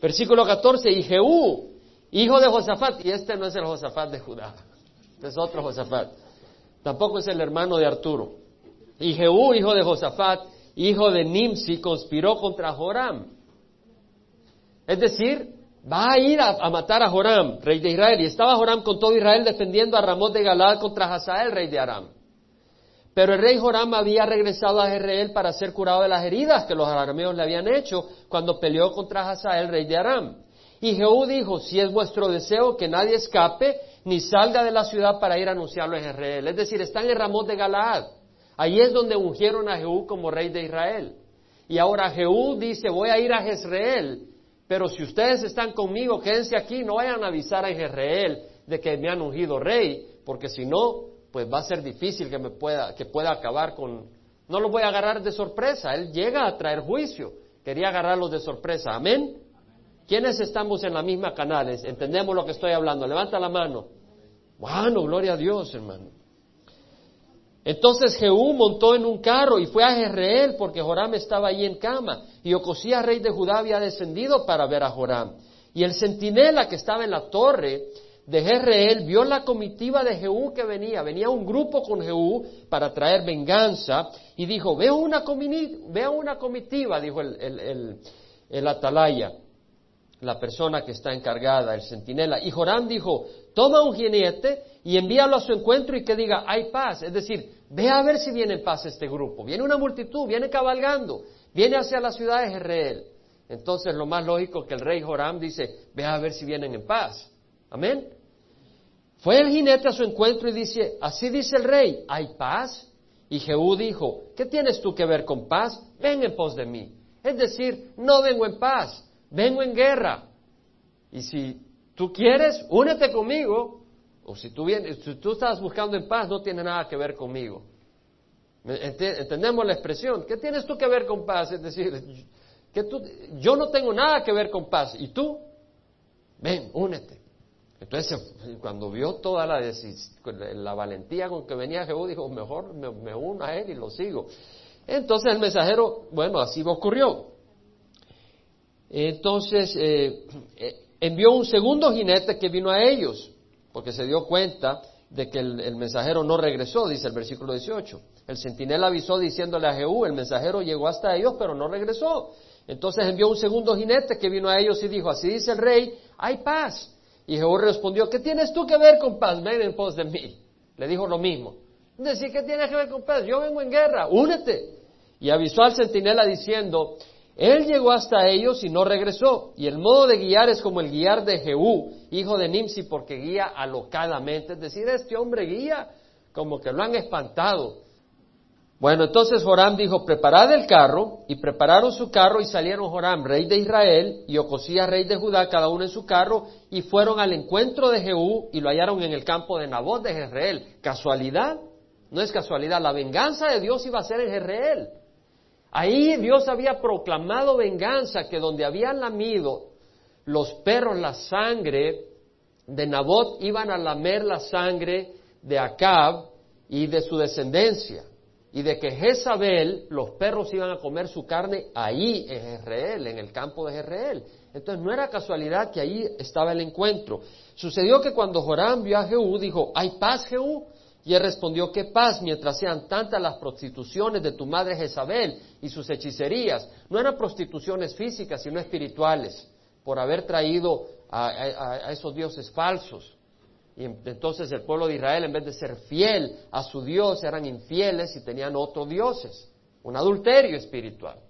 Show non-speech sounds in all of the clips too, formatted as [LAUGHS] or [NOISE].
Versículo 14, y Jehú, hijo de Josafat, y este no es el Josafat de Judá, este es otro Josafat, tampoco es el hermano de Arturo. Y Jehú, hijo de Josafat, hijo de Nimsi, conspiró contra Joram. Es decir, va a ir a, matar a Joram, rey de Israel. Y estaba Joram con todo Israel defendiendo a Ramón de Galad contra Hazael, rey de Aram. Pero el rey Joram había regresado a Jezreel para ser curado de las heridas que los arameos le habían hecho cuando peleó contra Hazael, rey de Aram. Y Jehú dijo, si es vuestro deseo que nadie escape ni salga de la ciudad para ir a anunciarlo en Jezreel. Es decir, están en Ramón de Galaad. Ahí es donde ungieron a Jehú como rey de Israel. Y ahora Jehú dice, voy a ir a Jezreel pero si ustedes están conmigo, quédense aquí, no vayan a avisar a Israel de que me han ungido rey, porque si no, pues va a ser difícil que me pueda, que pueda acabar con, no lo voy a agarrar de sorpresa, él llega a traer juicio, quería agarrarlos de sorpresa, amén. ¿Quiénes estamos en la misma canales? ¿Entendemos lo que estoy hablando? Levanta la mano. Bueno, gloria a Dios, hermano. Entonces Jehú montó en un carro y fue a Jezreel porque Joram estaba allí en cama. Y Ocosías, rey de Judá, había descendido para ver a Joram. Y el centinela que estaba en la torre de Jezreel vio la comitiva de Jehú que venía. Venía un grupo con Jehú para traer venganza y dijo, veo una, una comitiva, dijo el, el, el atalaya, la persona que está encargada, el centinela. Y Joram dijo, toma un jinete y envíalo a su encuentro y que diga, hay paz. Es decir, Ve a ver si viene en paz este grupo. Viene una multitud, viene cabalgando, viene hacia la ciudad de Jezreel. Entonces lo más lógico que el rey Joram dice, ve a ver si vienen en paz. Amén. Fue el jinete a su encuentro y dice, así dice el rey, ¿hay paz? Y Jehú dijo, ¿qué tienes tú que ver con paz? Ven en pos de mí. Es decir, no vengo en paz, vengo en guerra. Y si tú quieres, únete conmigo, o si tú, vienes, si tú estás buscando en paz, no tiene nada que ver conmigo. ¿Entendemos la expresión? ¿Qué tienes tú que ver con paz? Es decir, que tú, yo no tengo nada que ver con paz. ¿Y tú? Ven, únete. Entonces, cuando vio toda la, la valentía con que venía Jehú, dijo, mejor me, uno a él y lo sigo. Entonces el mensajero, bueno, así ocurrió. Entonces, eh, eh, envió un segundo jinete que vino a ellos porque se dio cuenta de que el, mensajero no regresó, dice el versículo 18. El centinela avisó diciéndole a Jehú, el mensajero llegó hasta ellos, pero no regresó. Entonces envió un segundo jinete que vino a ellos y dijo, así dice el rey, hay paz. Y Jehú respondió, ¿qué tienes tú que ver con paz? Ven en pos de mí. Le dijo lo mismo. Decir, ¿qué tienes que ver con paz? Yo vengo en guerra, únete. Y avisó al centinela diciendo, él llegó hasta ellos y no regresó. Y el modo de guiar es como el guiar de Jehú, hijo de Nimsi, porque guía alocadamente. Es decir, este hombre guía como que lo han espantado. Bueno, entonces Joram dijo, preparad el carro, y prepararon su carro, y salieron Joram, rey de Israel, y Ocosías, rey de Judá, cada uno en su carro, y fueron al encuentro de Jehú, y lo hallaron en el campo de Nabot de Jezreel. ¿Casualidad? No es casualidad, la venganza de Dios iba a ser en Jezreel. Ahí Dios había proclamado venganza, que donde habían lamido los perros la sangre de Nabot, iban a lamer la sangre de Acab y de su descendencia. Y de que Jezabel, los perros iban a comer su carne ahí en Jezreel, en el campo de Jezreel. Entonces no era casualidad que ahí estaba el encuentro. Sucedió que cuando Joram vio a Jehú, dijo, ¿hay paz, Jehú? Y él respondió, ¿qué paz mientras sean tantas las prostituciones de tu madre Jezabel y sus hechicerías? No eran prostituciones físicas, sino espirituales, por haber traído a, esos dioses falsos. Y entonces el pueblo de Israel, en vez de ser fiel a su Dios, eran infieles y tenían otros dioses. Un adulterio espiritual.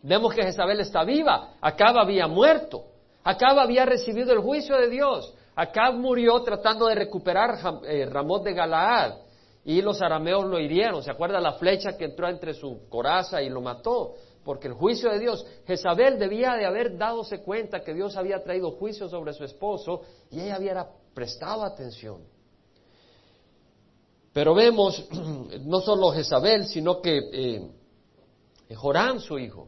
Vemos que Jezabel está viva. Acaba había muerto. Acaba había recibido el juicio de Dios. Acab murió tratando de recuperar eh, Ramón de Galaad y los arameos lo hirieron. ¿Se acuerda la flecha que entró entre su coraza y lo mató? Porque el juicio de Dios, Jezabel debía de haber dadose cuenta que Dios había traído juicio sobre su esposo y ella había prestado atención. Pero vemos [CLEARS THROAT] no solo Jezabel, sino que eh, Joram, su hijo,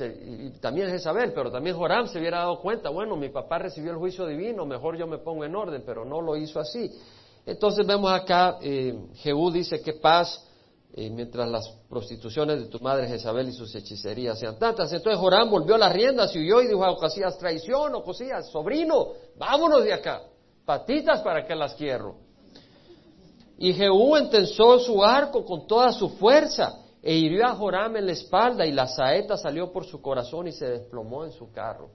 y también Jezabel, pero también Joram se hubiera dado cuenta, bueno, mi papá recibió el juicio divino, mejor yo me pongo en orden, pero no lo hizo así. Entonces vemos acá, eh, Jehú dice que paz eh, mientras las prostituciones de tu madre Jezabel y sus hechicerías sean tantas. Entonces Joram volvió las riendas y huyó y dijo a Ocosías, traición, Ocosías, sobrino, vámonos de acá, patitas para que las quiero. Y Jehú entensó su arco con toda su fuerza e hirió a Joram en la espalda y la saeta salió por su corazón y se desplomó en su carro.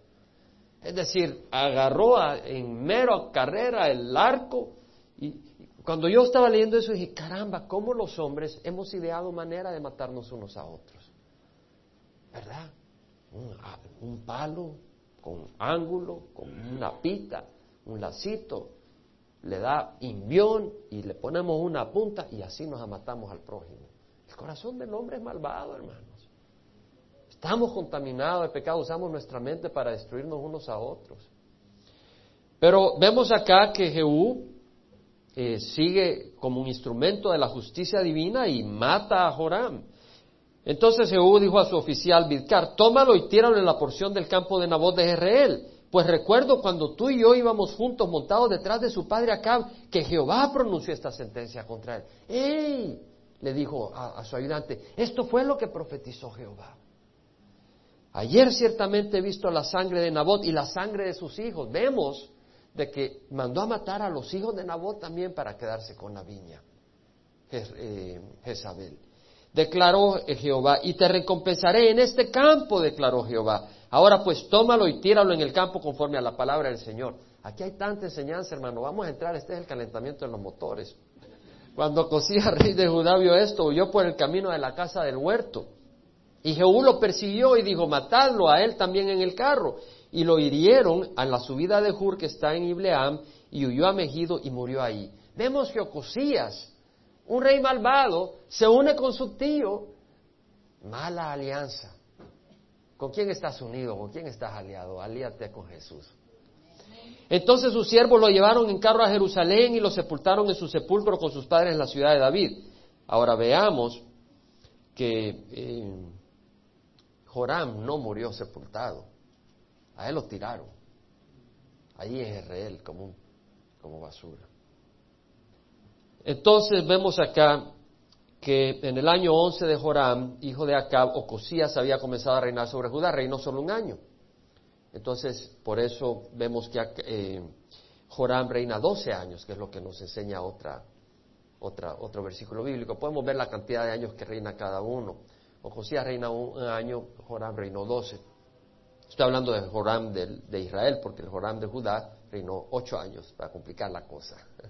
Es decir, agarró en mero carrera el arco y, cuando yo estaba leyendo eso dije, caramba, ¿cómo los hombres hemos ideado manera de matarnos unos a otros? ¿Verdad? Un, palo con ángulo, con una pita, un lacito, le da invión y le ponemos una punta y así nos matamos al prójimo. El corazón del hombre es malvado, hermanos. Estamos contaminados de pecado, usamos nuestra mente para destruirnos unos a otros. Pero vemos acá que Jehú eh, sigue como un instrumento de la justicia divina y mata a Joram. Entonces Jehú dijo a su oficial Bidkar, tómalo y tíralo en la porción del campo de Nabot de Jezreel. Pues recuerdo cuando tú y yo íbamos juntos montados detrás de su padre Acab, que Jehová pronunció esta sentencia contra él. ¡Ey! le dijo a, a su ayudante, esto fue lo que profetizó Jehová. Ayer ciertamente he visto la sangre de Nabot y la sangre de sus hijos. Vemos de que mandó a matar a los hijos de Nabot también para quedarse con la viña. Eh, Jezabel. Declaró Jehová, y te recompensaré en este campo, declaró Jehová. Ahora pues tómalo y tíralo en el campo conforme a la palabra del Señor. Aquí hay tanta enseñanza, hermano. Vamos a entrar, este es el calentamiento de los motores. Cuando Cosía, [LAUGHS] rey de Judá, vio esto, huyó por el camino de la casa del huerto. Y Jehú lo persiguió y dijo, matadlo a él también en el carro y lo hirieron a la subida de Hur que está en Ibleam y huyó a Megido y murió ahí. Vemos que Ocosías, un rey malvado, se une con su tío. Mala alianza. ¿Con quién estás unido? ¿Con quién estás aliado? Alíate con Jesús. Entonces sus siervos lo llevaron en carro a Jerusalén y lo sepultaron en su sepulcro con sus padres en la ciudad de David. Ahora veamos que eh, Joram no murió sepultado. A él lo tiraron. Ahí es Israel como, como basura. Entonces vemos acá que en el año 11 de Joram, hijo de Acab, Ocosías había comenzado a reinar sobre Judá, reinó solo un año. Entonces, por eso vemos que eh, Joram reina 12 años, que es lo que nos enseña otra, otra, otro versículo bíblico. Podemos ver la cantidad de años que reina cada uno. Ocosías reina un año, Joram reinó 12. Estoy hablando de Joram de, Israel, porque el Joram de Judá reinó ocho años, para complicar la cosa. [LAUGHS]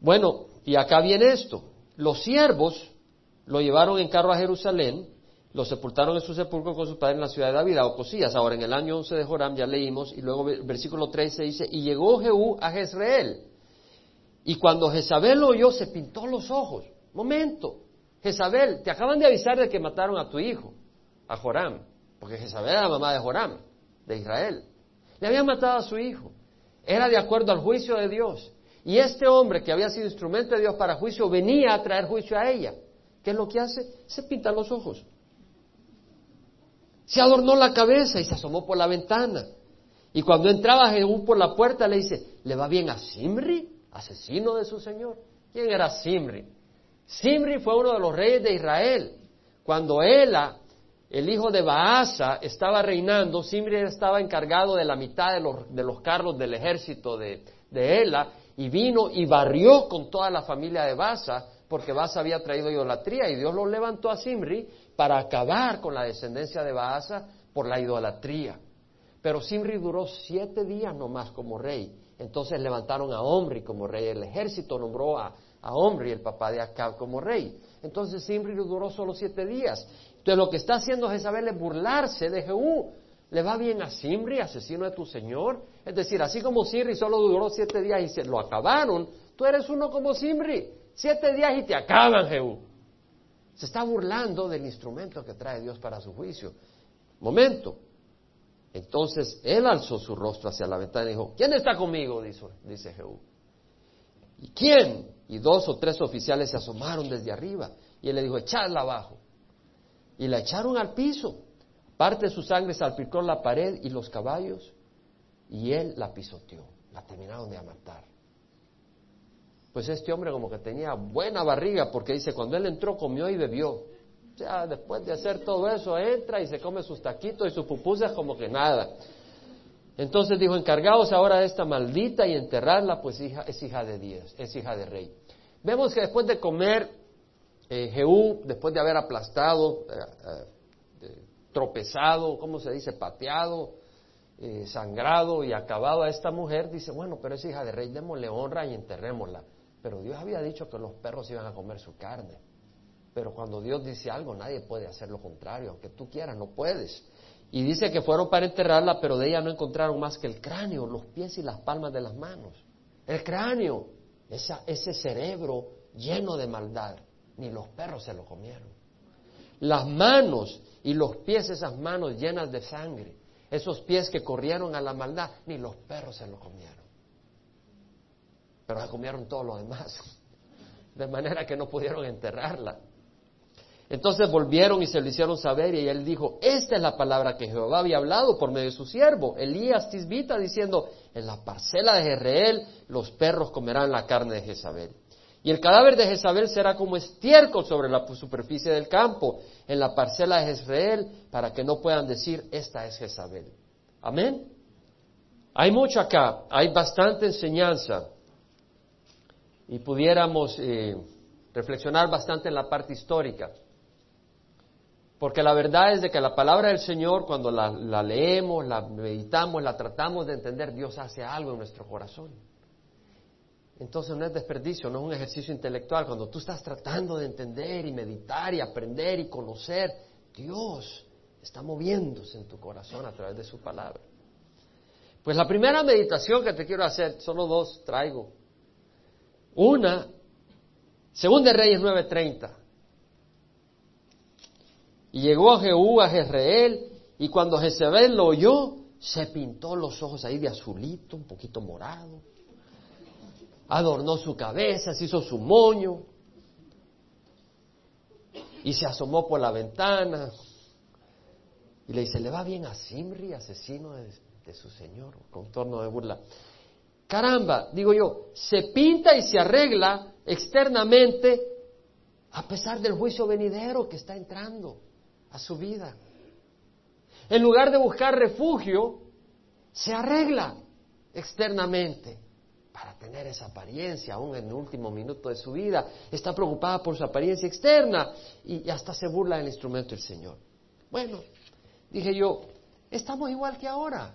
bueno, y acá viene esto. Los siervos lo llevaron en carro a Jerusalén, lo sepultaron en su sepulcro con su padre en la ciudad de David, a Ocosías. Ahora, en el año 11 de Joram ya leímos, y luego versículo 13 dice, y llegó Jehú a Jezreel. Y cuando Jezabel lo oyó, se pintó los ojos. Momento, Jezabel, te acaban de avisar de que mataron a tu hijo a Joram, porque Jezabel era la mamá de Joram, de Israel. Le había matado a su hijo. Era de acuerdo al juicio de Dios. Y este hombre que había sido instrumento de Dios para juicio venía a traer juicio a ella. ¿Qué es lo que hace? Se pinta los ojos. Se adornó la cabeza y se asomó por la ventana. Y cuando entraba Jehú por la puerta le dice, ¿le va bien a Simri, asesino de su señor? ¿Quién era Simri? Simri fue uno de los reyes de Israel. Cuando Ela el hijo de Baasa estaba reinando, Simri estaba encargado de la mitad de los, de los carros del ejército de, Ela, y vino y barrió con toda la familia de Baasa, porque Baasa había traído idolatría, y Dios lo levantó a Simri para acabar con la descendencia de Baasa por la idolatría. Pero Simri duró siete días nomás como rey. Entonces levantaron a Omri como rey. El ejército nombró a, a Omri, el papá de Acab, como rey. Entonces Simri duró solo siete días. Entonces lo que está haciendo Jezabel es burlarse de Jehú. ¿Le va bien a Simri, asesino de tu Señor? Es decir, así como Simri solo duró siete días y se lo acabaron, tú eres uno como Simri. Siete días y te acaban, Jehú. Se está burlando del instrumento que trae Dios para su juicio. Momento. Entonces él alzó su rostro hacia la ventana y dijo, ¿quién está conmigo? Dice, dice Jehú. ¿Y quién? Y dos o tres oficiales se asomaron desde arriba. Y él le dijo, echadla abajo y la echaron al piso. Parte de su sangre salpicó la pared y los caballos y él la pisoteó. La terminaron de matar. pues este hombre como que tenía buena barriga, porque dice, cuando él entró comió y bebió. O sea, después de hacer todo eso, entra y se come sus taquitos y sus pupusas como que nada. Entonces dijo, encargaos ahora de esta maldita y enterrarla, pues es hija de Dios, es hija de rey. Vemos que después de comer, eh, Jehú, después de haber aplastado, eh, eh, tropezado, ¿cómo se dice? Pateado, eh, sangrado y acabado a esta mujer, dice, bueno, pero es hija de rey, démosle honra y enterrémosla. Pero Dios había dicho que los perros iban a comer su carne. Pero cuando Dios dice algo, nadie puede hacer lo contrario, aunque tú quieras, no puedes. Y dice que fueron para enterrarla, pero de ella no encontraron más que el cráneo, los pies y las palmas de las manos. El cráneo, ese cerebro lleno de maldad, ni los perros se lo comieron. Las manos y los pies, esas manos llenas de sangre, esos pies que corrieron a la maldad, ni los perros se lo comieron. Pero se comieron todo lo demás. [LAUGHS] De manera que no pudieron enterrarla. Entonces volvieron y se lo hicieron saber y él dijo, esta es la palabra que Jehová había hablado por medio de su siervo, Elías Tisbita, diciendo, en la parcela de Jezreel los perros comerán la carne de Jezabel. Y el cadáver de Jezabel será como estiércol sobre la superficie del campo, en la parcela de Jezreel, para que no puedan decir, esta es Jezabel. Amén. Hay mucho acá, hay bastante enseñanza. Y pudiéramos eh, reflexionar bastante en la parte histórica. Porque la verdad es de que la palabra del Señor, cuando la, leemos, la meditamos, la tratamos de entender, Dios hace algo en nuestro corazón. Entonces no es desperdicio, no es un ejercicio intelectual. Cuando tú estás tratando de entender y meditar y aprender y conocer, Dios está moviéndose en tu corazón a través de su palabra. Pues la primera meditación que te quiero hacer, solo dos traigo. Una, Segunda Reyes 9:30. Y llegó Jehú, a Jezreel, y cuando Jezebel lo oyó, se pintó los ojos ahí de azulito, un poquito morado. Adornó su cabeza, se hizo su moño. Y se asomó por la ventana. Y le dice, ¿le va bien a Simri, asesino de, de su señor? Con torno de burla. Caramba, digo yo, se pinta y se arregla externamente a pesar del juicio venidero que está entrando a su vida. En lugar de buscar refugio, se arregla externamente para tener esa apariencia aún en el último minuto de su vida. Está preocupada por su apariencia externa y hasta se burla del instrumento del Señor. Bueno, dije yo, estamos igual que ahora.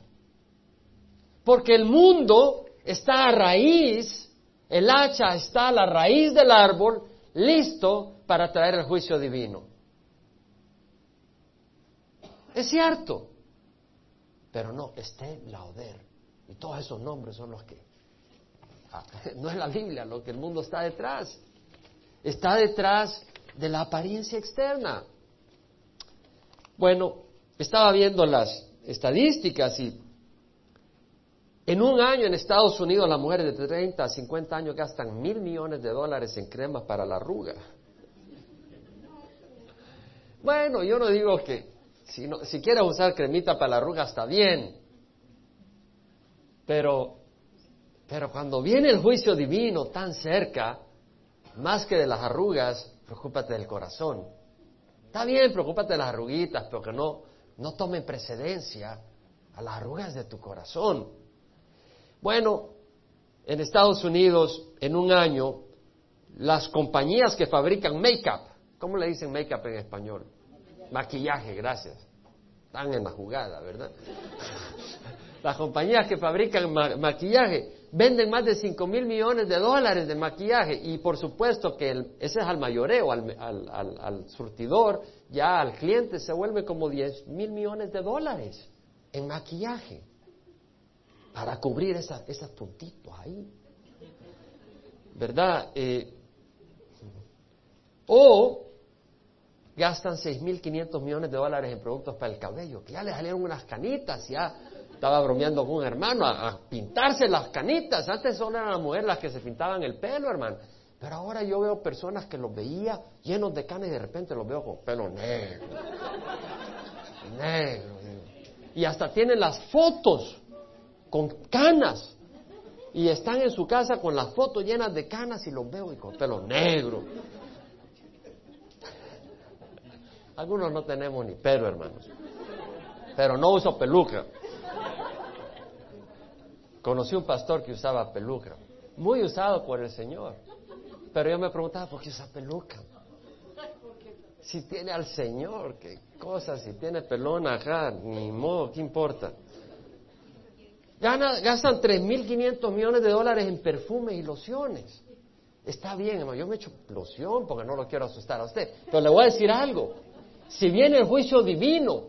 Porque el mundo está a raíz, el hacha está a la raíz del árbol, listo para traer el juicio divino. Es cierto. Pero no, Esté Lauder. Y todos esos nombres son los que... [LAUGHS] No es la Biblia lo que el mundo está detrás. Está detrás de la apariencia externa. Bueno, estaba viendo las estadísticas y en un año en Estados Unidos las mujeres de 30 a 50 años gastan mil millones de dólares en cremas para la arruga. Bueno, yo no digo que si, si quieres usar cremita para la arruga está bien. Pero, pero cuando viene el juicio divino tan cerca, más que de las arrugas, preocúpate del corazón. Está bien, preocúpate de las arruguitas, pero que no, no tomen precedencia a las arrugas de tu corazón. Bueno, en Estados Unidos, en un año, las compañías que fabrican make-up, ¿cómo le dicen make-up en español? Maquillaje, gracias. Están en la jugada, ¿verdad? [LAUGHS] Las compañías que fabrican maquillaje venden más de 5 mil millones de dólares de maquillaje y por supuesto que ese es al mayoreo, al, al, surtidor, ya al cliente se vuelve como 10 mil millones de dólares en maquillaje para cubrir esos puntitos ahí. ¿Verdad? Eh, o gastan 6.500 millones de dólares en productos para el cabello, que ya le salieron unas canitas, ya estaba bromeando con un hermano a, pintarse las canitas. Antes solo eran las mujeres las que se pintaban el pelo, hermano. Pero ahora yo veo personas que los veía llenos de canas y de repente los veo con pelo negro. negro. Y hasta tienen las fotos con canas. y están en su casa con las fotos llenas de canas y los veo y con pelo negro. Algunos no tenemos ni pelo, hermanos. Pero no uso peluca. Conocí un pastor que usaba peluca, muy usado por el Señor. Pero yo me preguntaba, ¿por qué usa peluca? Si tiene al Señor, qué cosa, si tiene pelón acá, ni modo, ¿qué importa? gastan 3.500 millones de dólares en perfumes y lociones. Está bien, hermano, yo me echo loción porque no lo quiero asustar a usted. Pero le voy a decir algo. Si viene el juicio divino,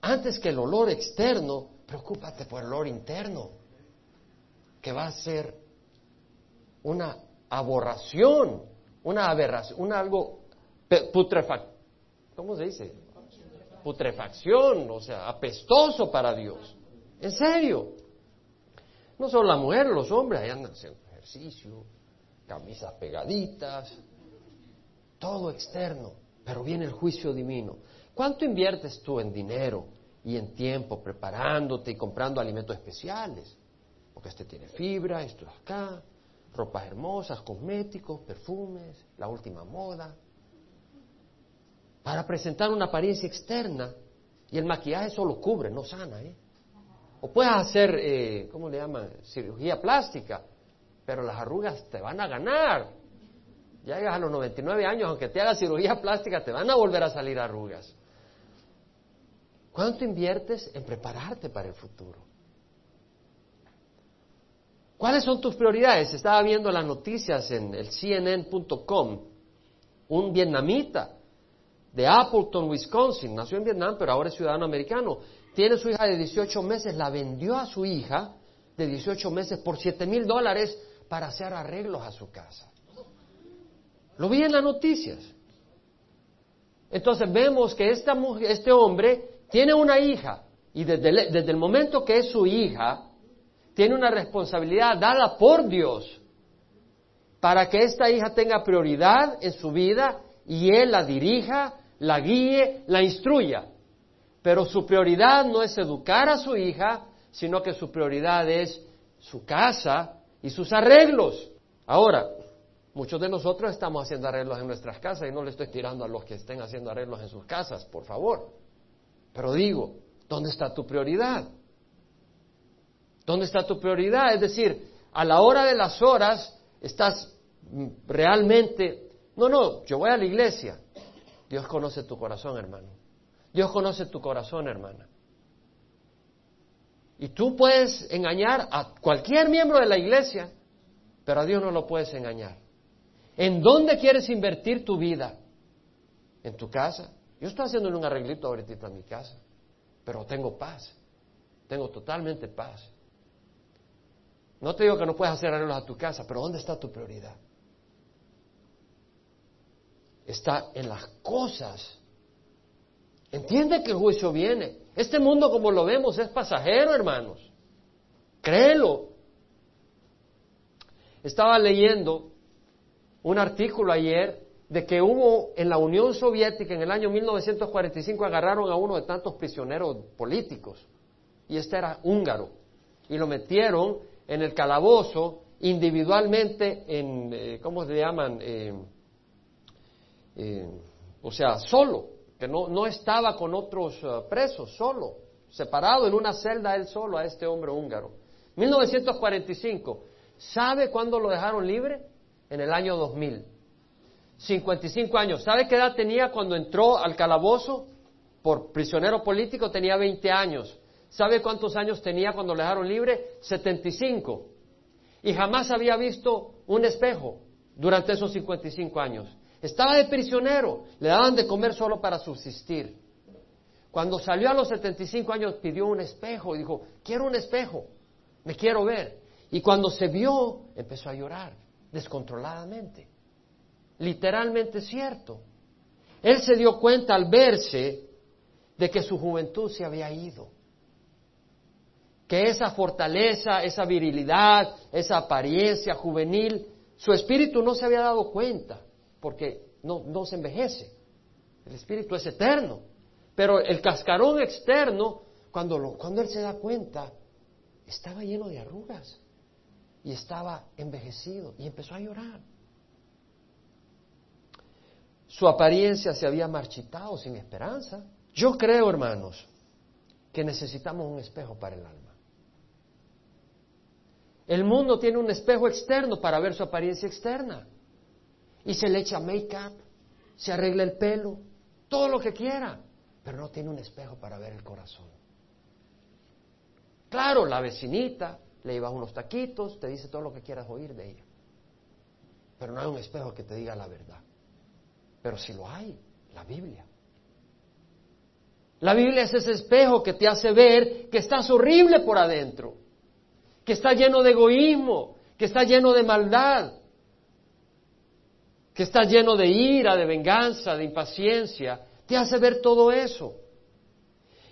antes que el olor externo, preocúpate por el olor interno, que va a ser una aborración, una aberración, un algo putrefacción. ¿Cómo se dice? Putrefacción, o sea, apestoso para Dios. En serio. No solo la mujer, los hombres, ahí andan haciendo ejercicio, camisas pegaditas, todo externo, pero viene el juicio divino. ¿Cuánto inviertes tú en dinero y en tiempo preparándote y comprando alimentos especiales? Porque este tiene fibra, esto acá, ropas hermosas, cosméticos, perfumes, la última moda, para presentar una apariencia externa y el maquillaje solo cubre, no sana, ¿eh? O puedes hacer, eh, ¿cómo le llaman? Cirugía plástica, pero las arrugas te van a ganar. Ya llegas a los 99 años, aunque te hagas cirugía plástica, te van a volver a salir arrugas. ¿Cuánto inviertes en prepararte para el futuro? ¿Cuáles son tus prioridades? Estaba viendo las noticias en el CNN.com. Un vietnamita de Appleton, Wisconsin, nació en Vietnam, pero ahora es ciudadano americano tiene su hija de 18 meses, la vendió a su hija de 18 meses por 7 mil dólares para hacer arreglos a su casa. Lo vi en las noticias. Entonces vemos que esta mujer, este hombre tiene una hija y desde desde el momento que es su hija, tiene una responsabilidad dada por Dios para que esta hija tenga prioridad en su vida y él la dirija, la guíe, la instruya. Pero su prioridad no es educar a su hija, sino que su prioridad es su casa y sus arreglos. Ahora, muchos de nosotros estamos haciendo arreglos en nuestras casas y no le estoy tirando a los que estén haciendo arreglos en sus casas, por favor. Pero digo, ¿dónde está tu prioridad? ¿Dónde está tu prioridad? Es decir, a la hora de las horas estás realmente, no, no, yo voy a la iglesia. Dios conoce tu corazón, hermano. Dios conoce tu corazón, hermana. Y tú puedes engañar a cualquier miembro de la iglesia, pero a Dios no lo puedes engañar. ¿En dónde quieres invertir tu vida? ¿En tu casa? Yo estoy haciendo un arreglito ahorita en mi casa, pero tengo paz. Tengo totalmente paz. No te digo que no puedes hacer arreglos a tu casa, pero ¿dónde está tu prioridad? Está en las cosas Entiende que el juicio viene. Este mundo como lo vemos es pasajero, hermanos. Créelo. Estaba leyendo un artículo ayer de que hubo en la Unión Soviética en el año 1945 agarraron a uno de tantos prisioneros políticos y este era húngaro y lo metieron en el calabozo individualmente en, eh, ¿cómo se llaman? Eh, eh, o sea, solo que no, estaba con otros eh, presos, solo, separado en una celda él solo a este hombre húngaro. 1945. ¿Sabe cuándo lo dejaron libre? En el año 2000. 55 años. ¿Sabe qué edad tenía cuando entró al calabozo? Por prisionero político tenía 20 años. ¿Sabe cuántos años tenía cuando lo dejaron libre? 75. Y jamás había visto un espejo durante esos 55 años. Estaba de prisionero, le daban de comer solo para subsistir. Cuando salió a los 75 años pidió un espejo y dijo, quiero un espejo, me quiero ver. Y cuando se vio, empezó a llorar descontroladamente. Literalmente cierto. Él se dio cuenta al verse de que su juventud se había ido. Que esa fortaleza, esa virilidad, esa apariencia juvenil, su espíritu no se había dado cuenta porque no, no se envejece. El espíritu es eterno. Pero el cascarón externo, cuando, lo, cuando él se da cuenta, estaba lleno de arrugas. y estaba envejecido y empezó a llorar. Su apariencia se había marchitado sin esperanza. Yo creo, hermanos, que necesitamos un espejo para el alma. El mundo tiene un espejo externo para ver su apariencia externa. Y se le echa make-up, se arregla el pelo, todo lo que quiera, pero no tiene un espejo para ver el corazón. Claro, la vecinita le lleva unos taquitos, te dice todo lo que quieras oír de ella. Pero no hay un espejo que te diga la verdad. Pero si lo hay, la Biblia. La Biblia es ese espejo que te hace ver que estás horrible por adentro, que está lleno de egoísmo, que está lleno de maldad, que está lleno de ira, de venganza, de impaciencia. Te hace ver todo eso.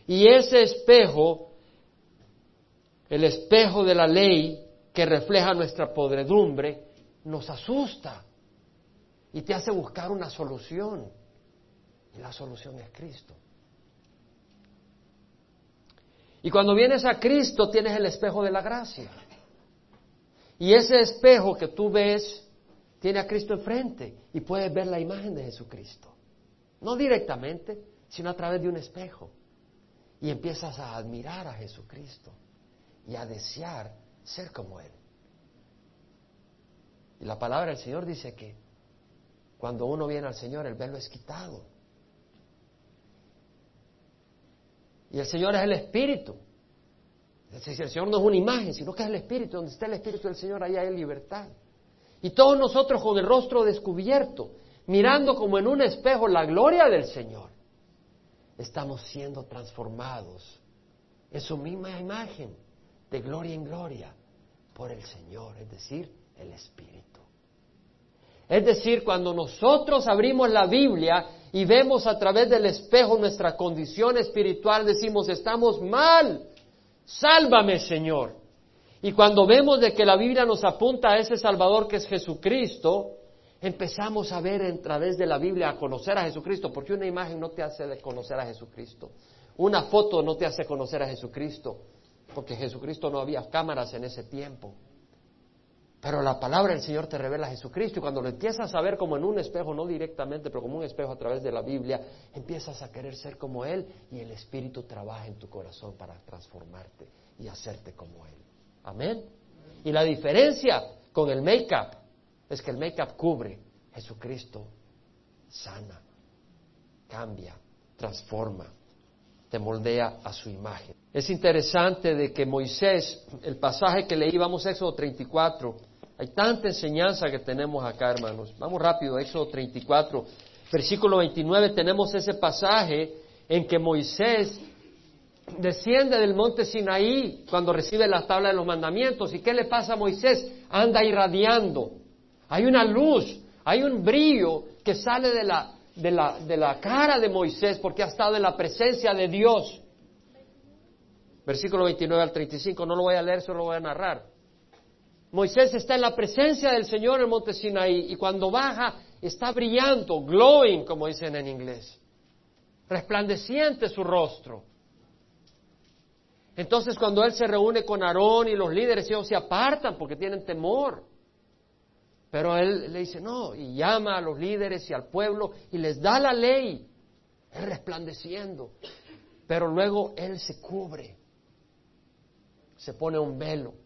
Y ese espejo, el espejo de la ley que refleja nuestra podredumbre, nos asusta y te hace buscar una solución. Y la solución es Cristo. Y cuando vienes a Cristo tienes el espejo de la gracia. Y ese espejo que tú ves tiene a Cristo enfrente y puedes ver la imagen de Jesucristo. No directamente, sino a través de un espejo. Y empiezas a admirar a Jesucristo y a desear ser como Él. Y la palabra del Señor dice que cuando uno viene al Señor, el velo es quitado. Y el Señor es el Espíritu. El Señor no es una imagen, sino que es el Espíritu. Donde está el Espíritu del Señor, allá hay libertad. Y todos nosotros con el rostro descubierto, mirando como en un espejo la gloria del Señor, estamos siendo transformados en su misma imagen, de gloria en gloria, por el Señor, es decir, el Espíritu. Es decir, cuando nosotros abrimos la Biblia y vemos a través del espejo nuestra condición espiritual, decimos, estamos mal, sálvame Señor. Y cuando vemos de que la Biblia nos apunta a ese Salvador que es Jesucristo, empezamos a ver a través de la Biblia a conocer a Jesucristo, porque una imagen no te hace conocer a Jesucristo, una foto no te hace conocer a Jesucristo, porque Jesucristo no había cámaras en ese tiempo. Pero la palabra del Señor te revela a Jesucristo y cuando lo empiezas a ver como en un espejo, no directamente, pero como un espejo a través de la Biblia, empiezas a querer ser como Él y el Espíritu trabaja en tu corazón para transformarte y hacerte como Él. Amén. Y la diferencia con el make-up es que el make-up cubre, Jesucristo sana, cambia, transforma, te moldea a su imagen. Es interesante de que Moisés, el pasaje que leí, vamos a Éxodo 34, hay tanta enseñanza que tenemos acá, hermanos. Vamos rápido, Éxodo 34, versículo 29, tenemos ese pasaje en que Moisés desciende del monte Sinaí cuando recibe la tabla de los mandamientos. ¿Y qué le pasa a Moisés? Anda irradiando. Hay una luz, hay un brillo que sale de la, de la, de la cara de Moisés porque ha estado en la presencia de Dios. Versículo 29 al 35, no lo voy a leer, solo lo voy a narrar. Moisés está en la presencia del Señor en el monte Sinaí y cuando baja está brillando, glowing, como dicen en inglés, resplandeciente su rostro. Entonces cuando él se reúne con Aarón y los líderes, ellos se apartan porque tienen temor. Pero él le dice, no, y llama a los líderes y al pueblo y les da la ley, es resplandeciendo. Pero luego él se cubre, se pone un velo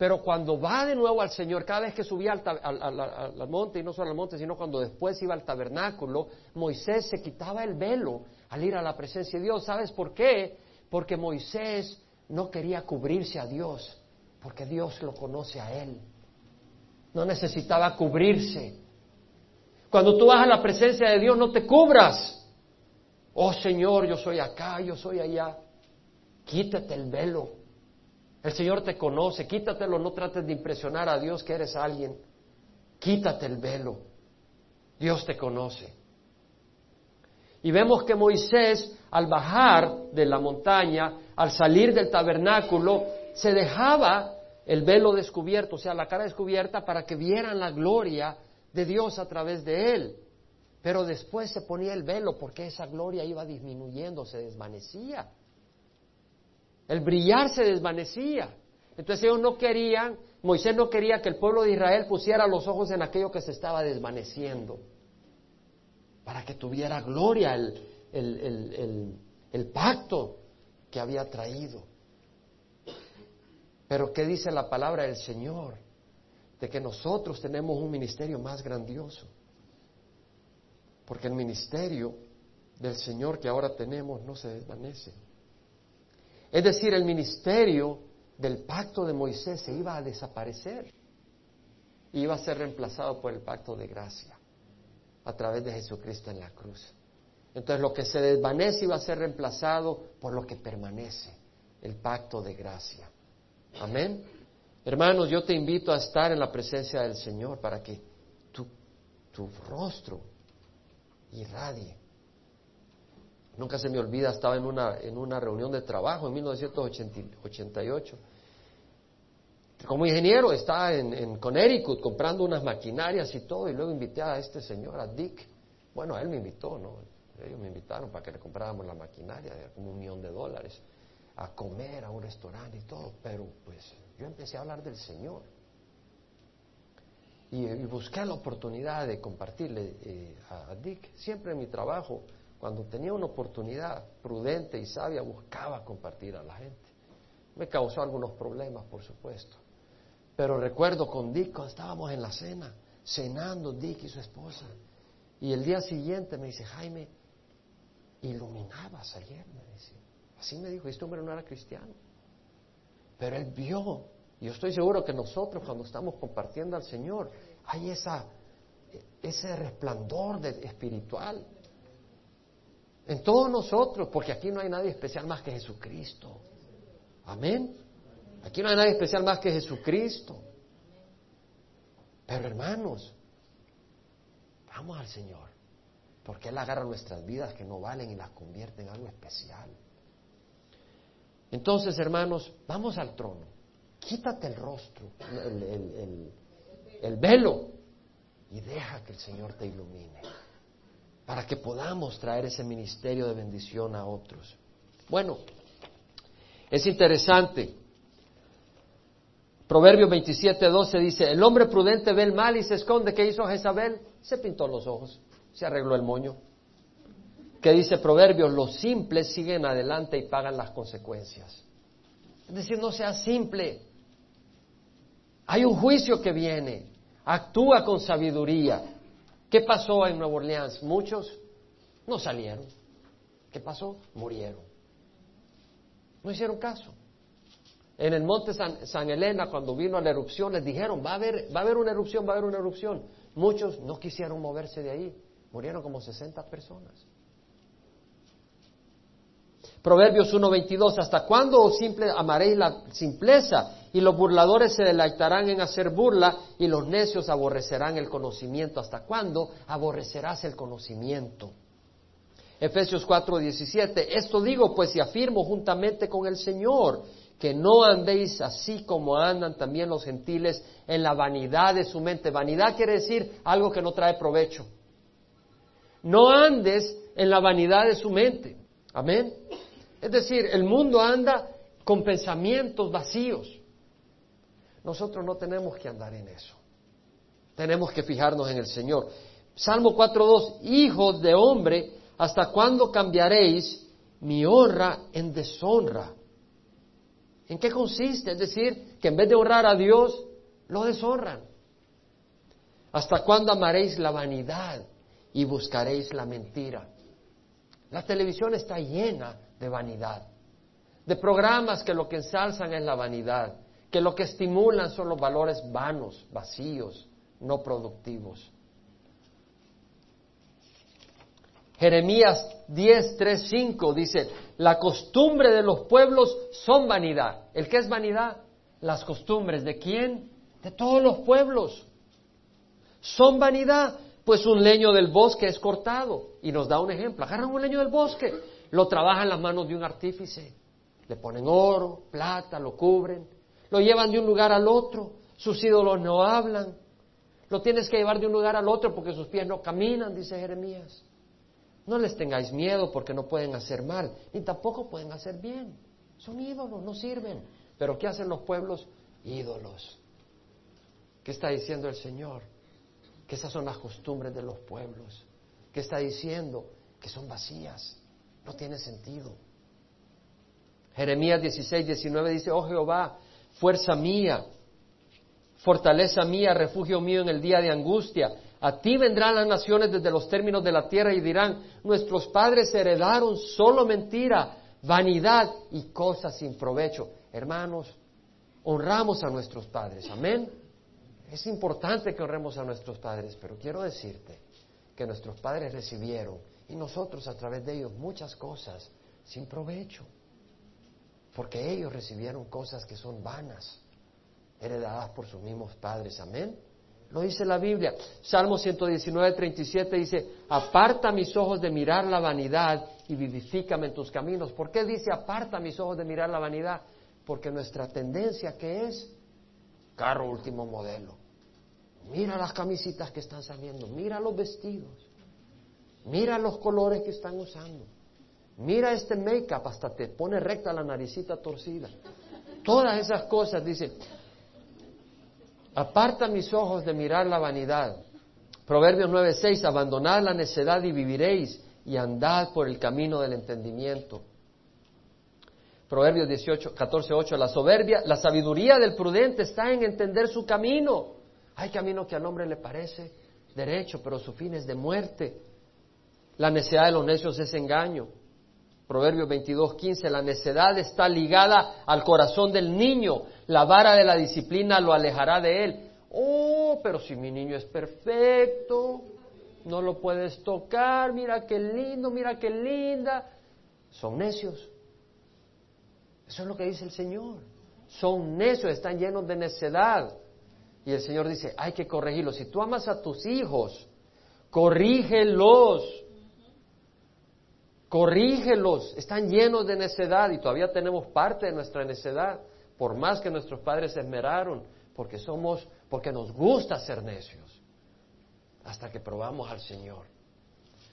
pero cuando va de nuevo al Señor, cada vez que subía al, monte, y no solo al monte, sino cuando después iba al tabernáculo, Moisés se quitaba el velo al ir a la presencia de Dios. ¿Sabes por qué? Porque Moisés no quería cubrirse a Dios, porque Dios lo conoce a él. No necesitaba cubrirse. Cuando tú vas a la presencia de Dios, no te cubras. Oh Señor, yo soy acá, yo soy allá. Quítate el velo. El Señor te conoce, quítatelo, no trates de impresionar a Dios que eres alguien. Quítate el velo. Dios te conoce. Y vemos que Moisés, al bajar de la montaña, al salir del tabernáculo, se dejaba el velo descubierto, o sea, la cara descubierta, para que vieran la gloria de Dios a través de él. Pero después se ponía el velo porque esa gloria iba disminuyendo, se desvanecía. El brillar se desvanecía. Entonces ellos no querían Moisés no quería que el pueblo de Israel pusiera los ojos en aquello que se estaba desvaneciendo, para que tuviera gloria el, el pacto que había traído. Pero ¿qué dice la palabra del Señor? De que nosotros tenemos un ministerio más grandioso. Porque el ministerio del Señor que ahora tenemos no se desvanece. Es decir, el ministerio del pacto de Moisés se iba a desaparecer. Y iba a ser reemplazado por el pacto de gracia a través de Jesucristo en la cruz. Entonces lo que se desvanece iba a ser reemplazado por lo que permanece, el pacto de gracia. Amén. Hermanos, yo te invito a estar en la presencia del Señor para que tu, tu rostro irradie. Nunca se me olvida, estaba en una, en una reunión de trabajo en 1988. Como ingeniero estaba en, en Connecticut comprando unas maquinarias y todo, y luego invité a este señor, a Dick. Bueno, él me invitó, ¿no? Ellos me invitaron para que le compráramos la maquinaria de como un millón de dólares a comer a un restaurante y todo, pero pues yo empecé a hablar del Señor. Y, busqué la oportunidad de compartirle eh, a, Dick. Siempre en mi trabajo, cuando tenía una oportunidad prudente y sabia, buscaba compartir a la gente. Me causó algunos problemas, por supuesto. Pero recuerdo con Dick cuando estábamos en la cena, cenando Dick y su esposa. Y el día siguiente me dice, Jaime, iluminabas ayer, me decía. Así me dijo, este hombre no era cristiano. Pero él vio, yo estoy seguro que nosotros cuando estamos compartiendo al Señor, hay esa, ese resplandor de, espiritual en todos nosotros, porque aquí no hay nadie especial más que Jesucristo. Amén. Aquí no hay nadie especial más que Jesucristo. Pero hermanos, vamos al Señor, porque Él agarra nuestras vidas que no valen y las convierte en algo especial. Entonces, hermanos, vamos al trono. Quítate el rostro, el, velo, y deja que el Señor te ilumine, para que podamos traer ese ministerio de bendición a otros. Bueno, es interesante. Proverbios 27, 12 dice, el hombre prudente ve el mal y se esconde. ¿Qué hizo Jezabel? Se pintó los ojos, se arregló el moño que dice Proverbios, los simples siguen adelante y pagan las consecuencias. Es decir, no seas simple. Hay un juicio que viene. Actúa con sabiduría. ¿Qué pasó en Nueva Orleans? Muchos no salieron. ¿Qué pasó? Murieron. No hicieron caso. En el monte San, Elena, cuando vino la erupción, les dijeron, va a, haber, va a haber una erupción, va a haber una erupción. Muchos no quisieron moverse de ahí. Murieron como 60 personas. Proverbios 1.22, ¿hasta cuándo, oh simple, amaréis la simpleza? Y los burladores se deleitarán en hacer burla y los necios aborrecerán el conocimiento. ¿Hasta cuándo aborrecerás el conocimiento? Efesios 4.17, esto digo pues y afirmo juntamente con el Señor, que no andéis así como andan también los gentiles en la vanidad de su mente. Vanidad quiere decir algo que no trae provecho. No andes en la vanidad de su mente. Amén. Es decir, el mundo anda con pensamientos vacíos. Nosotros no tenemos que andar en eso. Tenemos que fijarnos en el Señor. Salmo 4.2, hijos de hombre, ¿hasta cuándo cambiaréis mi honra en deshonra? ¿En qué consiste? Es decir, que en vez de honrar a Dios, lo deshonran. ¿Hasta cuándo amaréis la vanidad y buscaréis la mentira? La televisión está llena de vanidad, de programas que lo que ensalzan es la vanidad, que lo que estimulan son los valores vanos, vacíos, no productivos. Jeremías 10, 3, 5 dice, la costumbre de los pueblos son vanidad. ¿El qué es vanidad? Las costumbres. ¿De quién? De todos los pueblos. Son vanidad, pues un leño del bosque es cortado. Y nos da un ejemplo. Agarran un leño del bosque, lo trabajan las manos de un artífice. Le ponen oro, plata, lo cubren, lo llevan de un lugar al otro. Sus ídolos no hablan. Lo tienes que llevar de un lugar al otro porque sus pies no caminan, dice Jeremías. No les tengáis miedo porque no pueden hacer mal, ni tampoco pueden hacer bien. Son ídolos, no sirven. Pero ¿qué hacen los pueblos? Ídolos. ¿Qué está diciendo el Señor? Que esas son las costumbres de los pueblos. ¿Qué está diciendo? Que son vacías. No tiene sentido. Jeremías 16, 19 dice, oh Jehová, fuerza mía, fortaleza mía, refugio mío en el día de angustia. A ti vendrán las naciones desde los términos de la tierra y dirán, nuestros padres heredaron solo mentira, vanidad y cosas sin provecho. Hermanos, honramos a nuestros padres, amén. Es importante que honremos a nuestros padres, pero quiero decirte que nuestros padres recibieron y nosotros a través de ellos muchas cosas sin provecho, porque ellos recibieron cosas que son vanas heredadas por sus mismos padres. Amén. Lo dice la Biblia. Salmo 119, 37 dice, aparta mis ojos de mirar la vanidad y vivifícame en tus caminos. ¿Por qué dice aparta mis ojos de mirar la vanidad? Porque nuestra tendencia que es carro último modelo. Mira las camisitas que están saliendo, mira los vestidos, mira los colores que están usando. Mira este make-up, hasta te pone recta la naricita torcida. Todas esas cosas, dice, Aparta mis ojos de mirar la vanidad. Proverbios 9:6, abandonad la necedad y viviréis, y andad por el camino del entendimiento. Proverbios 18, 14, la soberbia, la sabiduría del prudente está en entender su camino. Hay camino que al hombre le parece derecho, pero su fin es de muerte. La necedad de los necios es engaño. Proverbios 22, 15, la necedad está ligada al corazón del niño, la vara de la disciplina lo alejará de él. Oh, pero si mi niño es perfecto, no lo puedes tocar, mira qué lindo, mira qué linda. Son necios. Eso es lo que dice el Señor. Son necios, están llenos de necedad. Y el Señor dice, hay que corregirlos. Si tú amas a tus hijos, corrígelos corrígelos, están llenos de necedad y todavía tenemos parte de nuestra necedad, por más que nuestros padres se esmeraron, porque somos, porque nos gusta ser necios, hasta que probamos al Señor.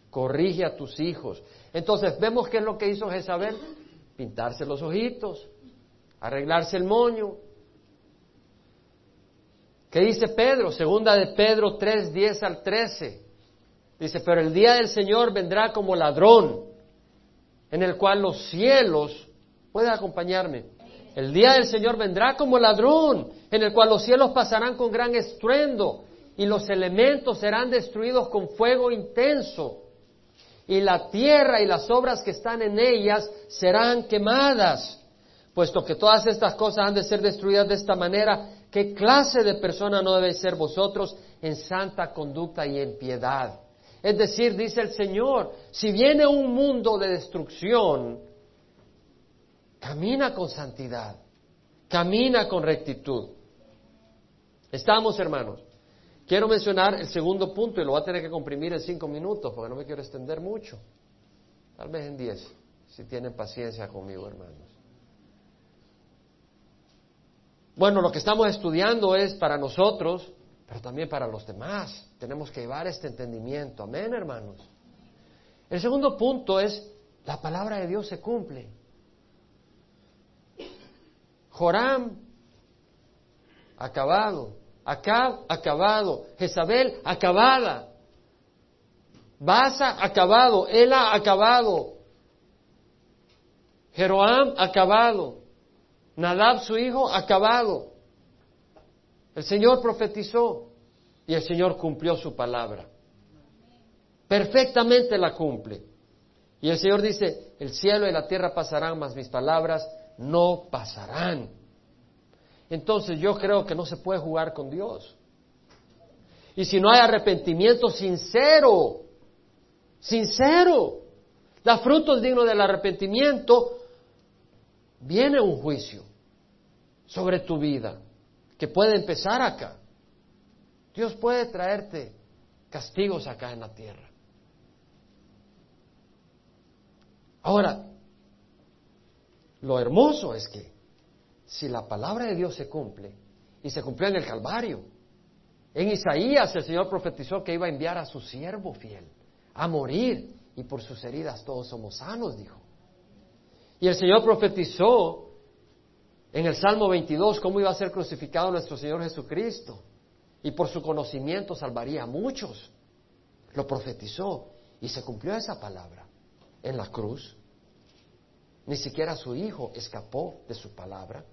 Corrige a tus hijos. Entonces, vemos qué es lo que hizo Jezabel, pintarse los ojitos, arreglarse el moño. ¿Qué dice Pedro? Segunda de Pedro 3, 10 al 13. Dice, pero el día del Señor vendrá como ladrón en el cual los cielos, puede acompañarme, el día del Señor vendrá como ladrón, en el cual los cielos pasarán con gran estruendo y los elementos serán destruidos con fuego intenso y la tierra y las obras que están en ellas serán quemadas. Puesto que todas estas cosas han de ser destruidas de esta manera, ¿qué clase de persona no debe ser vosotros en santa conducta y en piedad? Es decir, dice el Señor, si viene un mundo de destrucción, camina con santidad, camina con rectitud. Estamos, hermanos. Quiero mencionar el segundo punto y lo voy a tener que comprimir en cinco minutos porque no me quiero extender mucho. Tal vez en diez, si tienen paciencia conmigo, hermanos. Bueno, lo que estamos estudiando es para nosotros pero también para los demás. Tenemos que llevar este entendimiento. Amén, hermanos. El segundo punto es, la palabra de Dios se cumple. Joram, acabado. Acab, acabado. Jezabel, acabada. Basa, acabado. Ela, acabado. Jeroam, acabado. Nadab, su hijo, acabado. El Señor profetizó y el Señor cumplió su palabra. Perfectamente la cumple. Y el Señor dice, el cielo y la tierra pasarán, mas mis palabras no pasarán. Entonces yo creo que no se puede jugar con Dios. Y si no hay arrepentimiento sincero, sincero, da frutos dignos del arrepentimiento, viene un juicio sobre tu vida que puede empezar acá. Dios puede traerte castigos acá en la tierra. Ahora, lo hermoso es que si la palabra de Dios se cumple, y se cumplió en el Calvario, en Isaías el Señor profetizó que iba a enviar a su siervo fiel a morir, y por sus heridas todos somos sanos, dijo. Y el Señor profetizó en el Salmo 22 cómo iba a ser crucificado nuestro Señor Jesucristo. y por su conocimiento salvaría a muchos. Lo profetizó y se cumplió esa palabra en la cruz. Ni siquiera su hijo escapó de su palabra.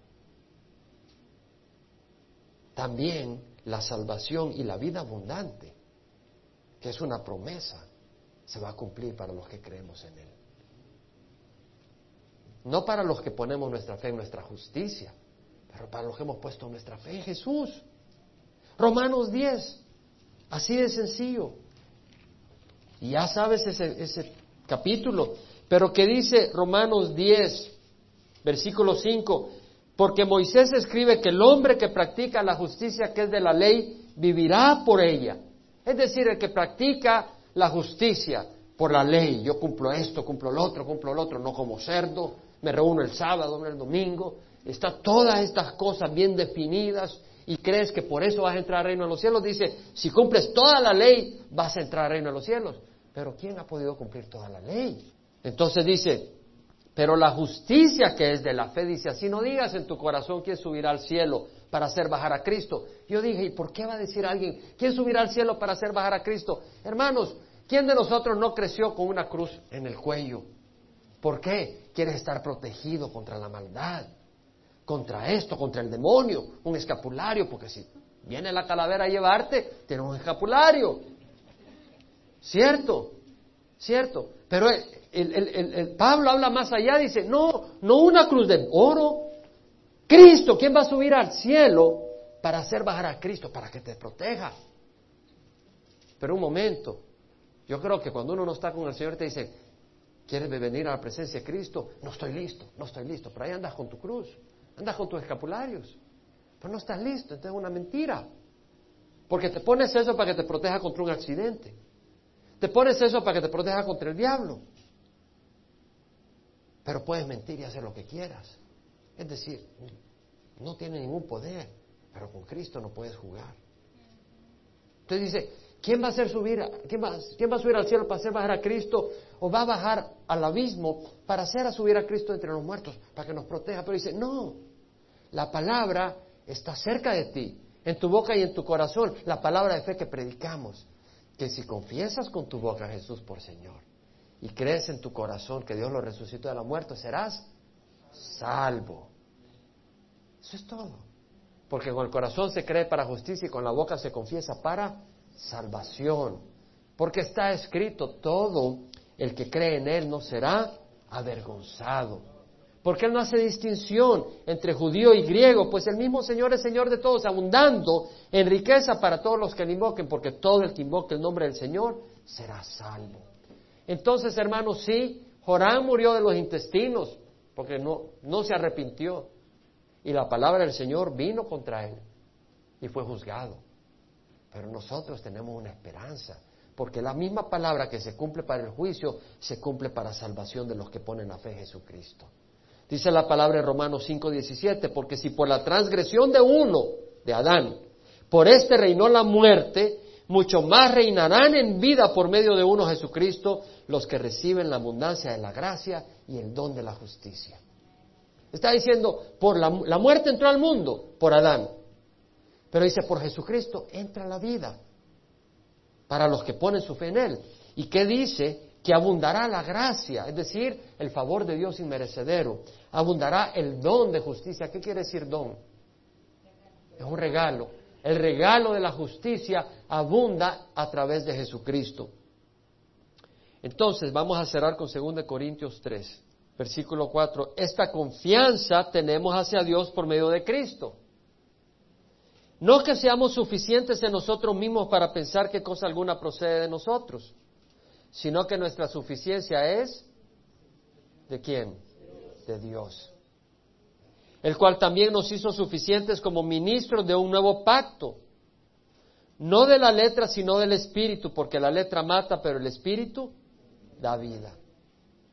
También la salvación y la vida abundante, que es una promesa, se va a cumplir para los que creemos en Él. No para los que ponemos nuestra fe en nuestra justicia, pero para los que hemos puesto nuestra fe en Jesús. Romanos 10, así de sencillo. Y ya sabes ese, ese capítulo, pero que dice Romanos 10, versículo 5, porque Moisés escribe que el hombre que practica la justicia que es de la ley vivirá por ella. Es decir, el que practica la justicia por la ley, yo cumplo esto, cumplo lo otro, cumplo lo otro, no como cerdo, me reúno el sábado, el domingo, está todas estas cosas bien definidas y crees que por eso vas a entrar al reino de los cielos, dice, si cumples toda la ley, vas a entrar al reino de los cielos. Pero ¿quién ha podido cumplir toda la ley? Entonces dice, pero la justicia que es de la fe dice, así no digas en tu corazón quién subirá al cielo para hacer bajar a Cristo. Yo dije, ¿y por qué va a decir alguien, quién subirá al cielo para hacer bajar a Cristo? Hermanos, ¿quién de nosotros no creció con una cruz en el cuello? ¿Por qué? Quieres estar protegido contra la maldad, contra esto, contra el demonio, un escapulario, porque si viene la calavera a llevarte, tienes un escapulario. ¿Cierto? ¿Cierto? Pero el, Pablo habla más allá, dice, no, no una cruz de oro. Cristo, ¿quién va a subir al cielo para hacer bajar a Cristo, para que te proteja? Pero un momento, yo creo que cuando uno no está con el Señor te dice, ¿quieres venir a la presencia de Cristo? No estoy listo, no estoy listo. Pero ahí andas con tu cruz, andas con tus escapularios. Pero no estás listo, entonces es una mentira. Porque te pones eso para que te proteja contra un accidente. Te pones eso para que te proteja contra el diablo. Pero puedes mentir y hacer lo que quieras. Es decir, no tiene ningún poder, pero con Cristo no puedes jugar. Entonces dice, ¿quién va a subir, quién va a subir al cielo para hacer bajar a Cristo? ¿O va a bajar al abismo para hacer a subir a Cristo entre los muertos, para que nos proteja? Pero dice, no, la palabra está cerca de ti, en tu boca y en tu corazón, la palabra de fe que predicamos, que si confiesas con tu boca a Jesús por Señor y crees en tu corazón que Dios lo resucitó de la muerte, serás salvo. Eso es todo. Porque con el corazón se cree para justicia y con la boca se confiesa para salvación. Porque está escrito, todo el que cree en Él no será avergonzado. Porque Él no hace distinción entre judío y griego, pues el mismo Señor es Señor de todos, abundando en riqueza para todos los que le invoquen, porque todo el que invoque el nombre del Señor será salvo. Entonces, hermanos, sí, Jorán murió de los intestinos porque no, no se arrepintió. Y la palabra del Señor vino contra él y fue juzgado. Pero nosotros tenemos una esperanza, porque la misma palabra que se cumple para el juicio se cumple para salvación de los que ponen la fe en Jesucristo. Dice la palabra en Romanos 5:17, porque si por la transgresión de uno, de Adán, por este reinó la muerte, mucho más reinarán en vida por medio de uno Jesucristo los que reciben la abundancia de la gracia y el don de la justicia. Está diciendo, por la, la muerte entró al mundo, por Adán. Pero dice, por Jesucristo entra la vida para los que ponen su fe en Él. ¿Y qué dice? Que abundará la gracia, es decir, el favor de Dios inmerecedero. Abundará el don de justicia. ¿Qué quiere decir don? Es un regalo el regalo de la justicia abunda a través de Jesucristo. Entonces, vamos a cerrar con 2 Corintios 3, versículo 4. Esta confianza tenemos hacia Dios por medio de Cristo. No que seamos suficientes en nosotros mismos para pensar que cosa alguna procede de nosotros, sino que nuestra suficiencia es de quién? De Dios el cual también nos hizo suficientes como ministros de un nuevo pacto, no de la letra, sino del espíritu, porque la letra mata, pero el espíritu da vida.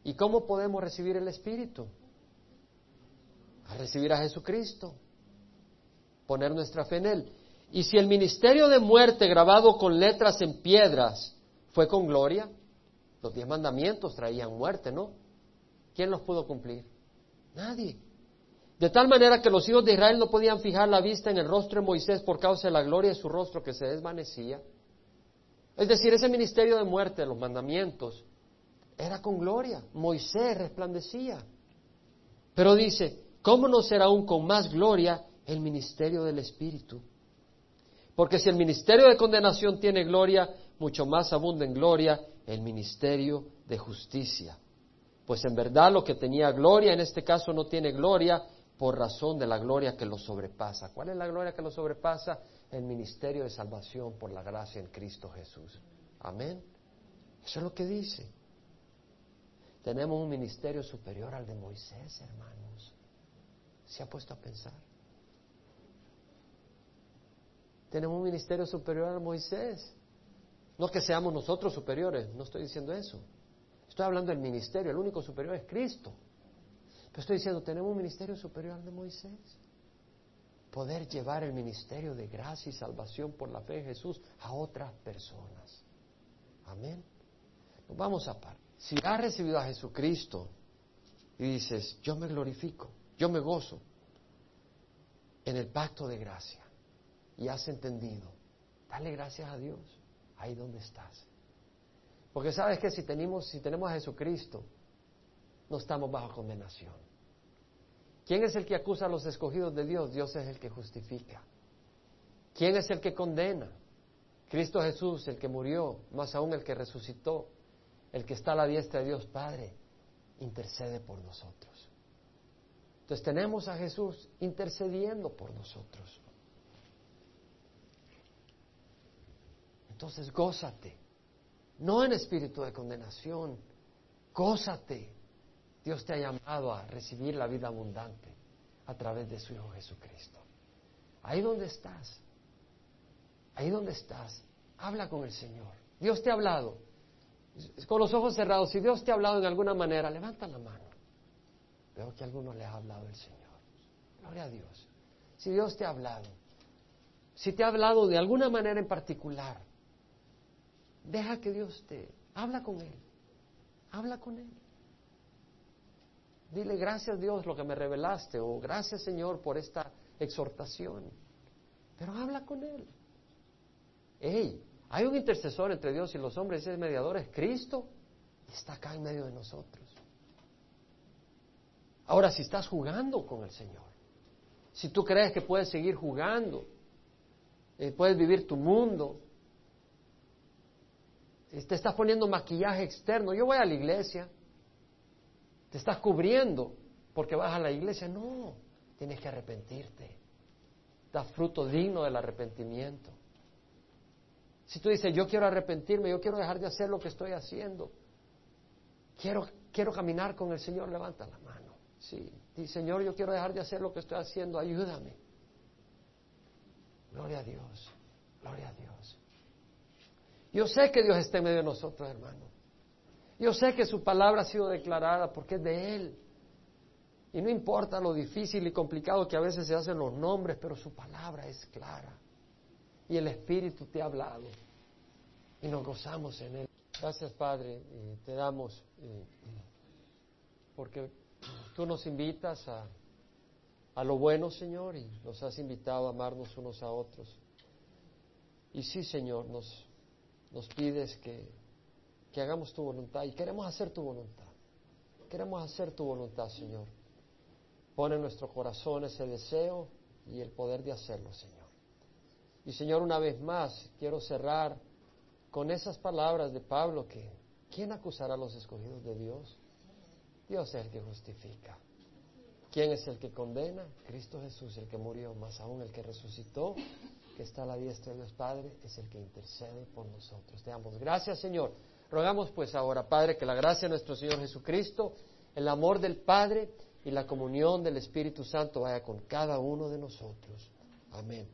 ¿Y cómo podemos recibir el espíritu? A recibir a Jesucristo, poner nuestra fe en Él. Y si el ministerio de muerte grabado con letras en piedras fue con gloria, los diez mandamientos traían muerte, ¿no? ¿Quién los pudo cumplir? Nadie. De tal manera que los hijos de Israel no podían fijar la vista en el rostro de Moisés por causa de la gloria de su rostro que se desvanecía. Es decir, ese ministerio de muerte, los mandamientos, era con gloria. Moisés resplandecía. Pero dice, ¿cómo no será aún con más gloria el ministerio del Espíritu? Porque si el ministerio de condenación tiene gloria, mucho más abunda en gloria el ministerio de justicia. Pues en verdad lo que tenía gloria en este caso no tiene gloria por razón de la gloria que lo sobrepasa. ¿Cuál es la gloria que lo sobrepasa? El ministerio de salvación por la gracia en Cristo Jesús. Amén. Eso es lo que dice. Tenemos un ministerio superior al de Moisés, hermanos. ¿Se ha puesto a pensar? Tenemos un ministerio superior de Moisés. No que seamos nosotros superiores, no estoy diciendo eso. Estoy hablando del ministerio, el único superior es Cristo. Pero estoy diciendo, tenemos un ministerio superior al de Moisés. Poder llevar el ministerio de gracia y salvación por la fe en Jesús a otras personas. Amén. Nos vamos a par. Si has recibido a Jesucristo y dices, yo me glorifico, yo me gozo en el pacto de gracia y has entendido, dale gracias a Dios ahí donde estás. Porque sabes que si tenemos, si tenemos a Jesucristo, no estamos bajo condenación. ¿Quién es el que acusa a los escogidos de Dios? Dios es el que justifica. ¿Quién es el que condena? Cristo Jesús, el que murió, más aún el que resucitó el que está a la diestra de Dios Padre, intercede por nosotros. Entonces tenemos a Jesús intercediendo por nosotros. Entonces gózate, no en espíritu de condenación, gózate. Dios te ha llamado a recibir la vida abundante a través de su Hijo Jesucristo. Ahí donde estás, ahí donde estás, habla con el Señor. Dios te ha hablado, con los ojos cerrados, si Dios te ha hablado en alguna manera, levanta la mano. Veo que a alguno le ha hablado el Señor. Gloria a Dios. Si Dios te ha hablado, si te ha hablado de alguna manera en particular, deja que Dios te habla con Él. Habla con Él. Dile gracias Dios lo que me revelaste o gracias Señor por esta exhortación. Pero habla con Él. Ey, hay un intercesor entre Dios y los hombres, ese mediador es Cristo, está acá en medio de nosotros. Ahora, si estás jugando con el Señor, si tú crees que puedes seguir jugando, eh, puedes vivir tu mundo, te estás poniendo maquillaje externo, yo voy a la iglesia, te estás cubriendo porque vas a la iglesia, no, tienes que arrepentirte, da fruto digno del arrepentimiento. Si tú dices, yo quiero arrepentirme, yo quiero dejar de hacer lo que estoy haciendo, quiero, quiero caminar con el Señor, levanta la mano. Sí, Señor, yo quiero dejar de hacer lo que estoy haciendo, ayúdame. Gloria a Dios, gloria a Dios. Yo sé que Dios está en medio de nosotros, hermano. Yo sé que su palabra ha sido declarada porque es de Él. Y no importa lo difícil y complicado que a veces se hacen los nombres, pero su palabra es clara y el Espíritu te ha hablado y nos gozamos en Él. Gracias Padre, te damos eh, porque tú nos invitas a, a lo bueno Señor y nos has invitado a amarnos unos a otros. Y sí Señor, nos, nos pides que, que hagamos tu voluntad y queremos hacer tu voluntad. Queremos hacer tu voluntad Señor. Pone en nuestro corazón ese deseo y el poder de hacerlo Señor. Y Señor, una vez más, quiero cerrar con esas palabras de Pablo que, ¿quién acusará a los escogidos de Dios? Dios es el que justifica. ¿Quién es el que condena? Cristo Jesús, el que murió, más aún el que resucitó, que está a la diestra de Dios Padre, es el que intercede por nosotros. Te damos gracias, Señor. Rogamos pues ahora, Padre, que la gracia de nuestro Señor Jesucristo, el amor del Padre y la comunión del Espíritu Santo vaya con cada uno de nosotros. Amén.